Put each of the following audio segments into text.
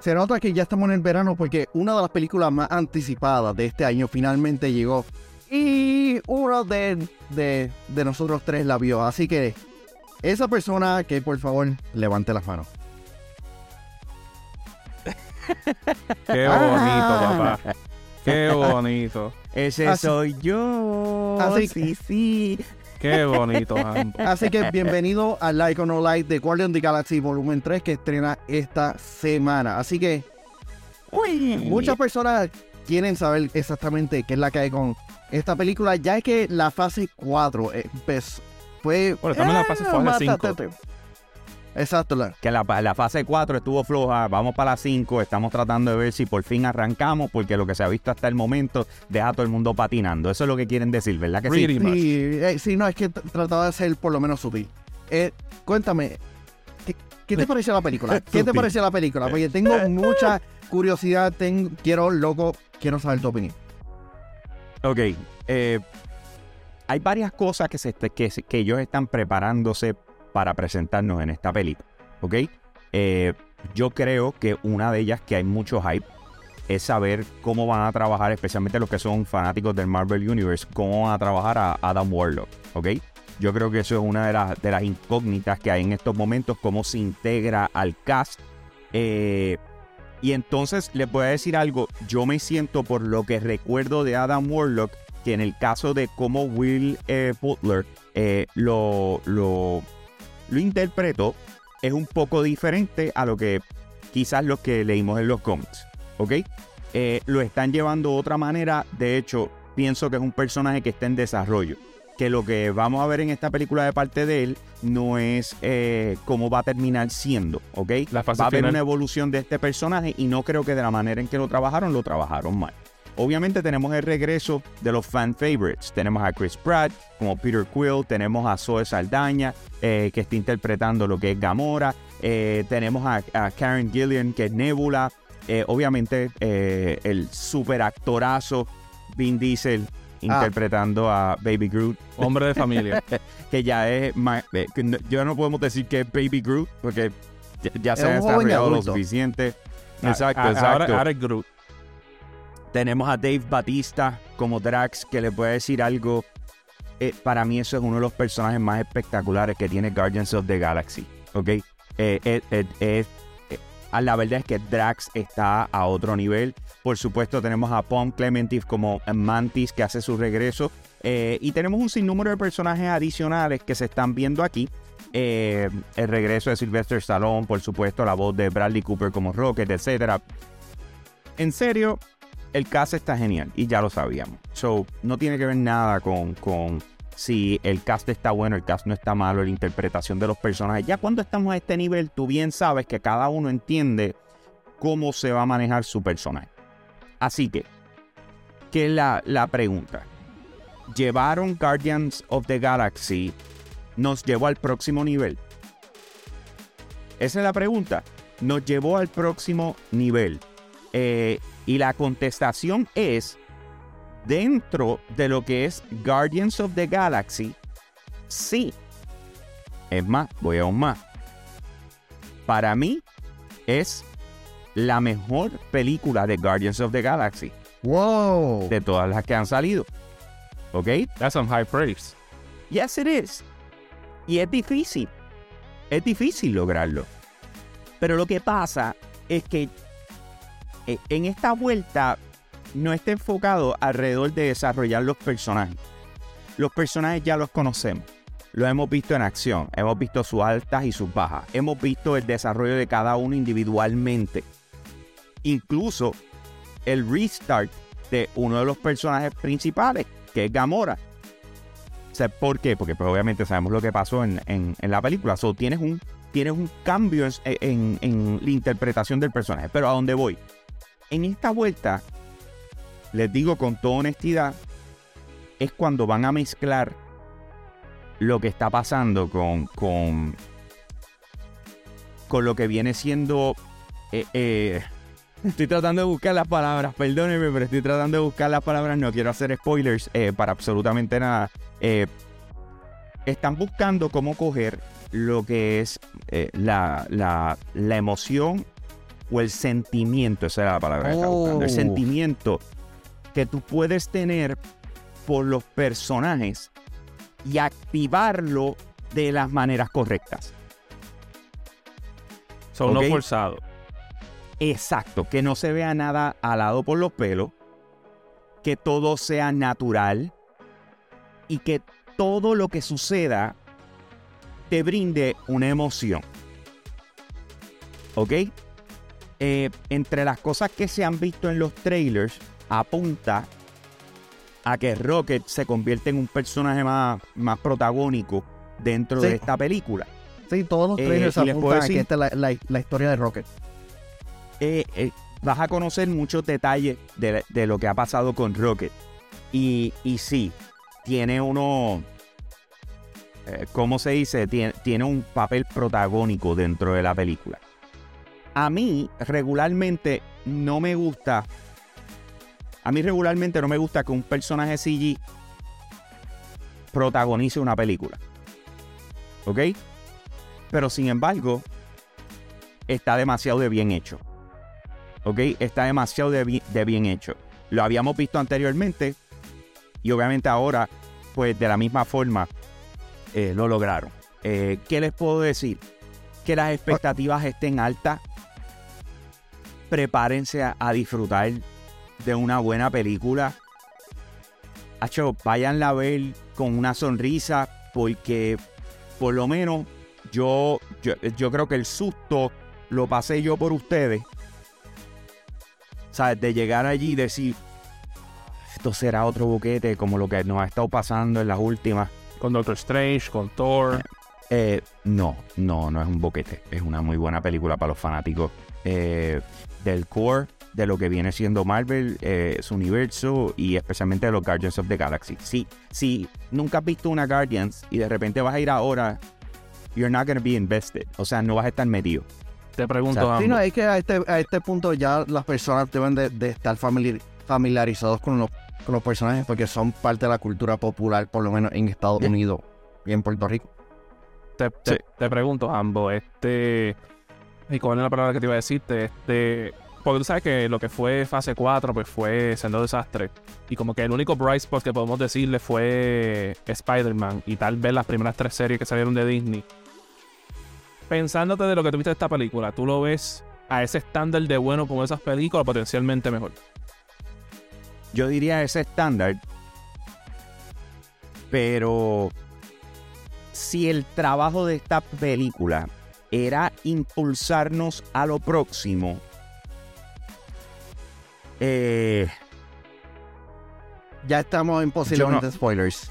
Se nota que ya estamos en el verano porque una de las películas más anticipadas de este año finalmente llegó. Y uno de, de, de nosotros tres la vio. Así que esa persona que por favor levante las manos. Qué bonito, papá. Qué bonito. Ese Así- soy yo. así- sí, sí. Qué bonito. Así que bienvenido al Like or No Like de Guardian of the Galaxy Volumen 3 que estrena esta semana. Así que Uy. muchas personas quieren saber exactamente qué es la que hay con esta película, ya es que la fase 4 eh, pues, fue... Bueno, en la fase- eh, fase más- cinco. Exacto, la- Que la, la fase 4 estuvo floja, vamos para la 5, estamos tratando de ver si por fin arrancamos, porque lo que se ha visto hasta el momento deja a todo el mundo patinando. Eso es lo que quieren decir, ¿verdad que sí? Pretty much. Sí, eh, sí, no, es que trataba de ser por lo menos sutil. Eh, cuéntame, ¿qué, qué te pareció la película? ¿Qué te pareció la película? Porque tengo mucha curiosidad, ten- quiero, loco, quiero saber tu opinión. Ok, eh, hay varias cosas que, se, que, se- que ellos están preparándose para presentarnos en esta película, ¿ok? Eh, yo creo que una de ellas que hay mucho hype es saber cómo van a trabajar, especialmente los que son fanáticos del Marvel Universe, cómo van a trabajar a Adam Warlock, ¿ok? Yo creo que eso es una de las, incógnitas que hay en estos momentos, cómo se integra al cast. Eh, y entonces les voy a decir algo, yo me siento por lo que recuerdo de Adam Warlock, que en el caso de cómo Will eh, Butler eh, lo, lo, lo interpretó, es un poco diferente a lo que quizás lo que leímos en los cómics, ¿ok? Eh, lo están llevando de otra manera, de hecho, pienso que es un personaje que está en desarrollo, que lo que vamos a ver en esta película de parte de él no es eh, cómo va a terminar siendo, ¿ok? La fase va a haber final. una evolución de este personaje y no creo que de la manera en que lo trabajaron, lo trabajaron mal. Obviamente tenemos el regreso de los fan favorites. Tenemos a Chris Pratt como Peter Quill, tenemos a Zoe Saldaña eh, que está interpretando lo que es Gamora, eh, tenemos a, a Karen Gillian que es Nebula, eh, obviamente el super actorazo Vin Diesel interpretando a Baby Groot, Hombre de familia. que ya es, ya no podemos decir que es Baby Groot porque ya, ya se ha desarrollado lo suficiente. Exacto, exacto. Ahora, ahora es Groot. Tenemos a Dave Batista como Drax, que le puede decir algo. Eh, para mí eso es uno de los personajes más espectaculares que tiene Guardians of the Galaxy. ¿Ok? Eh, eh, la verdad es que Drax está a otro nivel. Por supuesto tenemos a Pom Clementif como Mantis que hace su regreso. Y tenemos un sinnúmero de personajes adicionales que se están viendo aquí. El regreso de Sylvester Stallone, por supuesto, la voz de Bradley Cooper como Rocket, etcétera. En serio, el cast está genial y ya lo sabíamos. So, no tiene que ver nada con, con si el cast está bueno, el cast no está malo, la interpretación de los personajes. Ya cuando estamos a este nivel, tú bien sabes que cada uno entiende cómo se va a manejar su personaje. Así que, ¿qué es la, la pregunta? ¿Llevaron Guardians of the Galaxy? ¿Nos llevó al próximo nivel? Esa es la pregunta. Nos llevó al próximo nivel. Eh, y la contestación es, dentro de lo que es Guardians of the Galaxy, sí. Es más, voy aún más. Para mí es la mejor película de Guardians of the Galaxy, ¡Wow! de todas las que han salido. ¿Ok? That's some high praise. Yes, it is. Y es difícil. Es difícil lograrlo. Pero lo que pasa es que en esta vuelta no está enfocado alrededor de desarrollar los personajes. Los personajes ya los conocemos. Los hemos visto en acción. Hemos visto sus altas y sus bajas. Hemos visto el desarrollo de cada uno individualmente. Incluso el restart de uno de los personajes principales, que es Gamora. ¿Por qué? Porque pues, obviamente sabemos lo que pasó en, en- la película. So, tienes, un, tienes un cambio en- en la interpretación del personaje. Pero ¿a dónde voy? En esta vuelta, les digo con toda honestidad, es cuando van a mezclar lo que está pasando con, con, con lo que viene siendo... eh, eh, Estoy tratando de buscar las palabras, perdónenme, pero estoy tratando de buscar las palabras. No quiero hacer spoilers eh, para absolutamente nada. Están buscando cómo coger lo que es la, la- la emoción o el sentimiento, esa era la palabra que estaba buscando, el Oh. sentimiento que tú puedes tener por los personajes y activarlo de las maneras correctas. Son no forzado. Exacto, que no se vea nada alado por los pelos, que todo sea natural y que todo lo que suceda te brinde una emoción. ¿Ok? Eh, entre las cosas que se han visto en los trailers, apunta a que Rocket se convierte en un personaje más, más protagónico dentro Sí. de esta película. Sí, todos los Eh, trailers puedo apuntan a decir- que esta es la, la- la historia de Rocket. eh, eh, vas a conocer muchos detalles de, de lo que ha pasado con Rocket. Y, y sí, tiene uno, eh, ¿cómo se dice? Tiene, tiene un papel protagónico dentro de la película. A mí regularmente no me gusta, a mí regularmente no me gusta que un personaje CG protagonice una película. ¿Ok? Pero sin embargo, está demasiado de bien hecho. ¿Ok? Está demasiado de, bi- de bien hecho. Lo habíamos visto anteriormente y obviamente ahora, pues de la misma forma, eh, lo lograron. Eh, ¿Qué les puedo decir? Que las expectativas estén altas. Prepárense a, a disfrutar de una buena película. Hacho, váyanla a ver con una sonrisa porque por lo menos yo, yo, yo creo que el susto lo pasé yo por ustedes. ¿Sabes? De llegar allí y decir, esto será otro boquete como lo que nos ha estado pasando en las últimas. Con Doctor Strange, con Thor. Eh, no, no, no es un boquete. Es una muy buena película para los fanáticos eh, del core, de lo que viene siendo Marvel, eh, su universo y especialmente de los Guardians of the Galaxy. Sí, si nunca has visto una Guardians y de repente vas a ir ahora, you're not gonna be invested. O sea, no vas a estar metido. Te pregunto, O sea, ambos. Sí, no, es que a este, a este punto ya las personas deben de, de estar famili- familiarizados con los, con los personajes porque son parte de la cultura popular, por lo menos en Estados Yeah. Unidos y en Puerto Rico. te, te- Sí. te pregunto, ambos, este. ¿Y cuál es la palabra que te iba a decirte? Este. Porque tú sabes que lo que fue fase 4, pues fue siendo desastre. Y como que el único bright spot que podemos decirle fue Spider-Man. Y tal vez las primeras tres series que salieron de Disney. Pensándote de lo que tuviste de esta película, ¿tú lo ves a ese estándar de bueno como esas películas potencialmente mejor? Yo diría ese estándar. Pero si el trabajo de esta película era impulsarnos a lo próximo, eh, Ya estamos en posiblemente spoilers.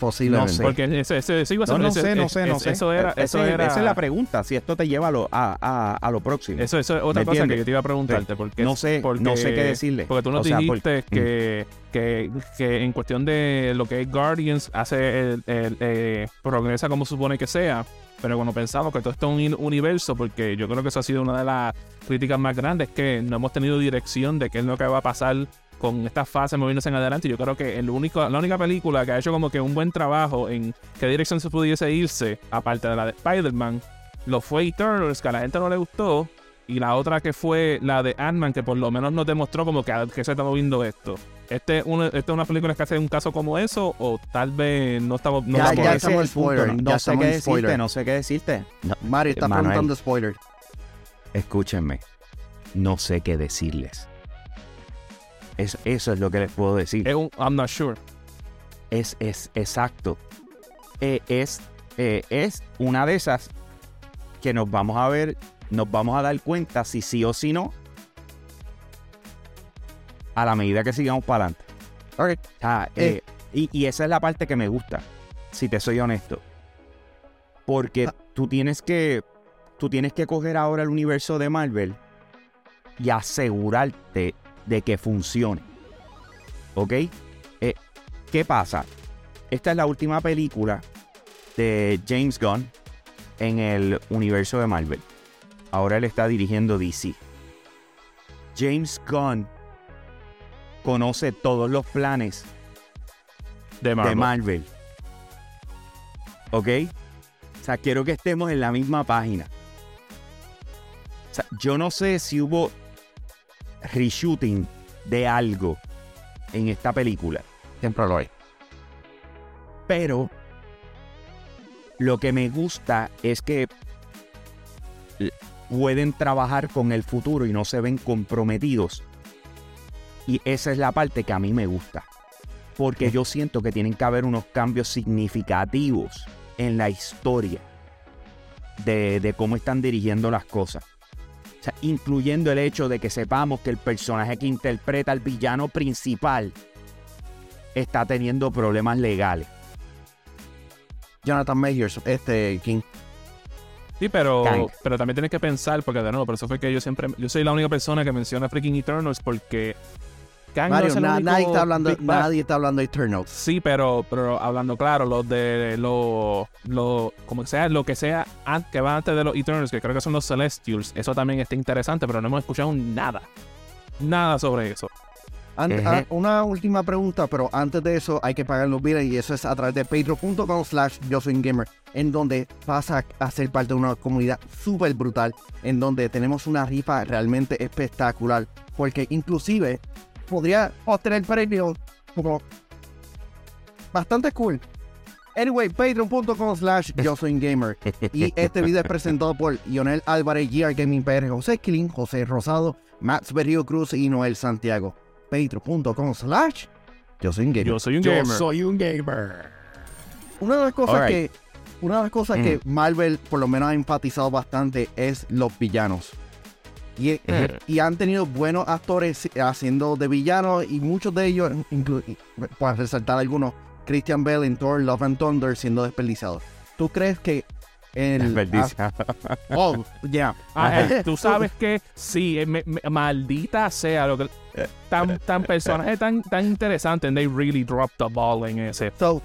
Posiblemente. No sé. Porque ese, ese, eso iba a no, ser- no ese- sé, no es- sé, no sé. Eso era, Ese- eso era, Esa es la pregunta, si esto te lleva a lo, a, a- a lo próximo. Eso, eso es otra ¿Me cosa entiendes? que yo te iba a preguntarte. Porque, no sé, porque- no sé qué decirle. Porque tú nos O sea, por- dijiste que, que, que en cuestión de lo que es Guardians hace el, el- eh, progresa como supone que sea. Pero cuando pensamos que todo esto es un universo, porque yo creo que eso ha sido una de las críticas más grandes, que no hemos tenido dirección de qué es lo que va a pasar con esta fase moviéndose en adelante. Yo creo que el único, la única película que ha hecho como que un buen trabajo en qué dirección se pudiese irse, aparte de la de Spider-Man, lo fue Eternals, que a la gente no le gustó. Y la otra que fue la de Ant-Man, que por lo menos nos demostró como que, a- que se está moviendo esto. Este, ¿Esta es una película que hace un caso como eso? ¿O tal vez no estamos... No Ya, estamos- ya estamos punto, spoiler, No, ya no sé qué decirte, no sé qué decirte. No, Mari está Manuel. preguntando spoiler. escúchenme, no sé qué decirles. Es- eso es lo que les puedo decir. Es un I'm not sure. Es, es exacto. Eh, es, eh, es una de esas que nos vamos a ver, nos vamos a dar cuenta si sí o si no a la medida que sigamos para adelante. Ok. O sea, eh, y, y esa es la parte que me gusta, si te soy honesto. Porque Ah. tú tienes que. Tú tienes que coger ahora el universo de Marvel y asegurarte de que funcione. ¿Ok? Eh, ¿Qué pasa? Esta es la última película de James Gunn en el universo de Marvel. Ahora él está dirigiendo DC. James Gunn conoce todos los planes De Marvel. de Marvel. ¿Ok? O sea, quiero que estemos en la misma página. O sea, yo no sé si hubo reshooting de algo en esta película, Siempre lo hay. pero lo que me gusta es que pueden trabajar con el futuro y no se ven comprometidos. Y esa es la parte que a mí me gusta. Porque yo siento que tienen que haber unos cambios significativos en la historia de, cómo están dirigiendo las cosas. Incluyendo el hecho de que sepamos que el personaje que interpreta al villano principal está teniendo problemas legales. Jonathan Majors, este King. Sí, pero, pero también tienes que pensar, porque de nuevo, por eso fue que yo siempre, yo soy la única persona que menciona freaking Eternals porque Kang no Mario, es el na- único nadie está hablando, nadie está hablando de Eternals. Sí, pero, pero hablando claro, los de lo, lo, como sea, lo que sea que va antes de los Eternals, que creo que son los Celestials, eso también está interesante, pero no hemos escuchado nada. Nada sobre eso. Ah, una última pregunta, pero antes de eso hay que pagar los biles y eso es a través de patreon.com slash yo soy gamer, en donde vas a, ser parte de una comunidad súper brutal, en donde tenemos una rifa realmente espectacular, porque inclusive podría obtener premios como bastante cool. Anyway, patreon.com slash yo soy gamer. Y este video es presentado por Lionel Álvarez, GR Gaming PR, José Killing, José Rosado, Max Berrío Cruz y Noel Santiago. Patreon.com slash yo soy un gamer. Yo soy un Yo gamer. soy un gamer. Una de las cosas que una de las cosas que Marvel por lo menos ha enfatizado bastante es los villanos. Y, y han tenido buenos actores haciendo de villanos y muchos de ellos, para resaltar algunos, Christian Bale en Thor, Love and Thunder siendo desperdiciados. ¿Tú crees que el... Desperdicia. ah, oh, ya. Ah, eh, tú sabes que sí, eh, me- me- maldita sea lo que tan, tan personaje tan, tan interesante and they really dropped the ball en ese. So,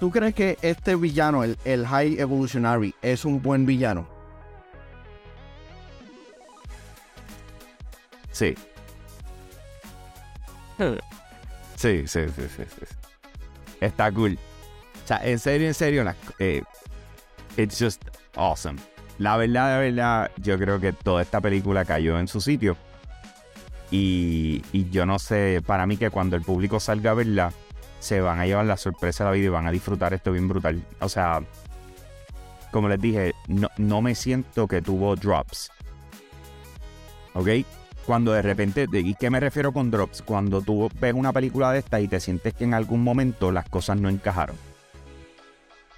¿tú crees que este villano, el, el High Evolutionary, es un buen villano? Sí. Sí, sí, sí, sí, sí. Está cool. O sea, en serio, en serio, la- eh, it's just awesome. La verdad, la verdad, yo creo que toda esta película cayó en su sitio. Y, y yo no sé, para mí que cuando el público salga a verla, se van a llevar la sorpresa de la vida y van a disfrutar esto bien brutal. O sea, como les dije, no, no me siento que tuvo drops. ¿Ok? Cuando de repente, ¿de ¿y qué me refiero con drops? Cuando tú ves una película de esta y te sientes que en algún momento las cosas no encajaron.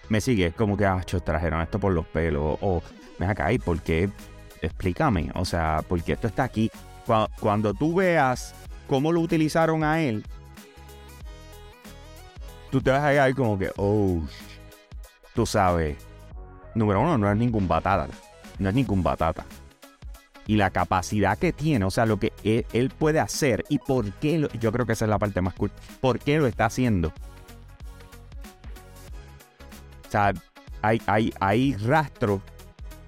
Me sigue, como que, ah, trajeron esto por los pelos. O, ven acá, ¿y por qué? Explícame, o sea, ¿por qué esto está aquí? Cua- Cuando tú veas cómo lo utilizaron a él, tú te vas a quedar como que, oh, tú sabes. Número uno, no es ningún batata. No es ningún batata y la capacidad que tiene, o sea, lo que él, él puede hacer y por qué, lo- yo creo que esa es la parte más cool, por qué lo está haciendo. O sea, hay, hay, hay rastros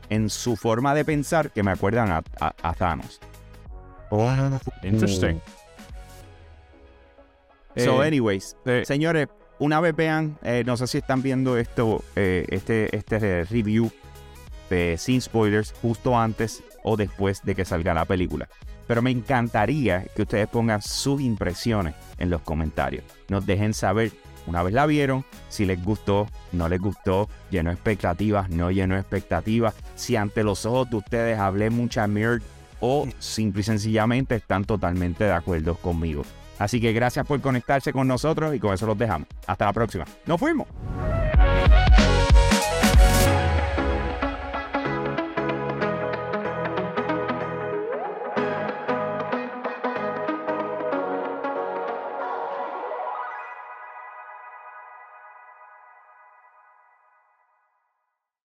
en su forma de pensar que me acuerdan a, a- a Thanos. Interesting. So, Eh, anyways, eh, señores, una vez vean, eh, no sé si están viendo esto, eh, este, este review de Sin Spoilers justo antes o después de que salga la película. Pero me encantaría que ustedes pongan sus impresiones en los comentarios. Nos dejen saber, una vez la vieron, si les gustó, no les gustó, llenó expectativas, no llenó expectativas, si ante los ojos de ustedes hablé mucha mierda o simple y sencillamente están totalmente de acuerdo conmigo. Así que gracias por conectarse con nosotros y con eso los dejamos. Hasta la próxima. ¡Nos fuimos!